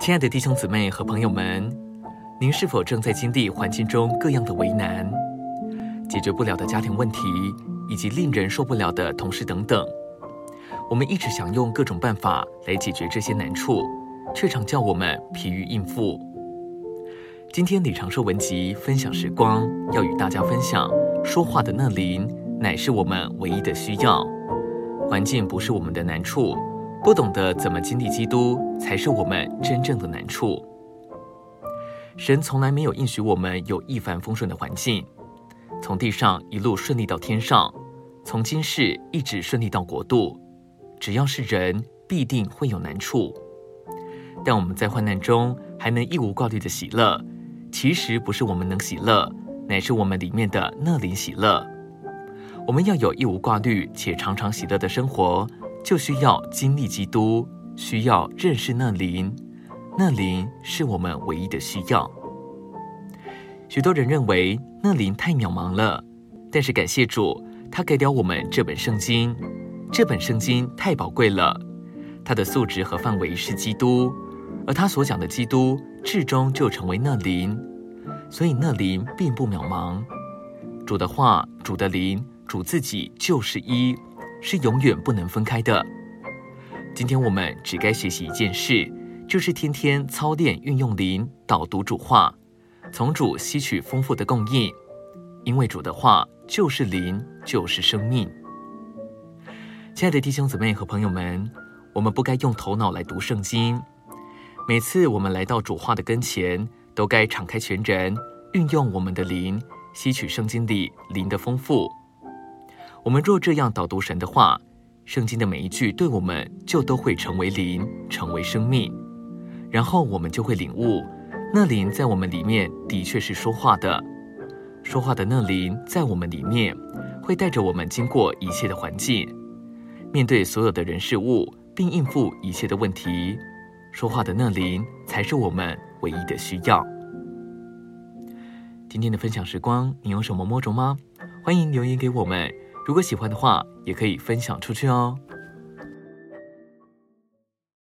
亲爱的弟兄姊妹和朋友们，您是否正在经历环境中各样的为难、解决不了的家庭问题，以及令人受不了的同事等等？我们一直想用各种办法来解决这些难处，却常叫我们疲于应付。今天李长寿文集分享时光，要与大家分享：说话的那灵，乃是我们唯一的需要。环境不是我们的难处，不懂得怎么经历基督，才是我们真正的难处。神从来没有应许我们有一帆风顺的环境，从地上一路顺利到天上，从今世一直顺利到国度。只要是人，必定会有难处。但我们在患难中还能一无挂虑的喜乐，其实不是我们能喜乐，乃是我们里面的那灵喜乐。我们要有一无挂虑且常常喜乐的生活，就需要经历基督，需要认识那灵。那灵是我们唯一的需要。许多人认为那灵太渺茫了，但是感谢主，他给了我们这本圣经。这本圣经太宝贵了，它的素质和范围是基督，而他所讲的基督，至终就成为那灵，所以那灵并不渺茫。主的话、主的灵、主自己就是一，是永远不能分开的。今天我们只该学习一件事，就是天天操练运用灵导读主话，从主吸取丰富的供应，因为主的话就是灵，就是生命。亲爱的弟兄姊妹和朋友们，我们不该用头脑来读圣经。每次我们来到主话的跟前，都该敞开全人，运用我们的灵，吸取圣经里灵的丰富。我们若这样导读神的话，圣经的每一句对我们就都会成为灵，成为生命。然后我们就会领悟，那灵在我们里面的确是说话的，说话的那灵在我们里面，会带着我们经过一切的环境。面对所有的人事物，并应付一切的问题，说话的那灵才是我们唯一的需要。今天的分享时光，你有什么摸着吗？欢迎留言给我们。如果喜欢的话，也可以分享出去哦。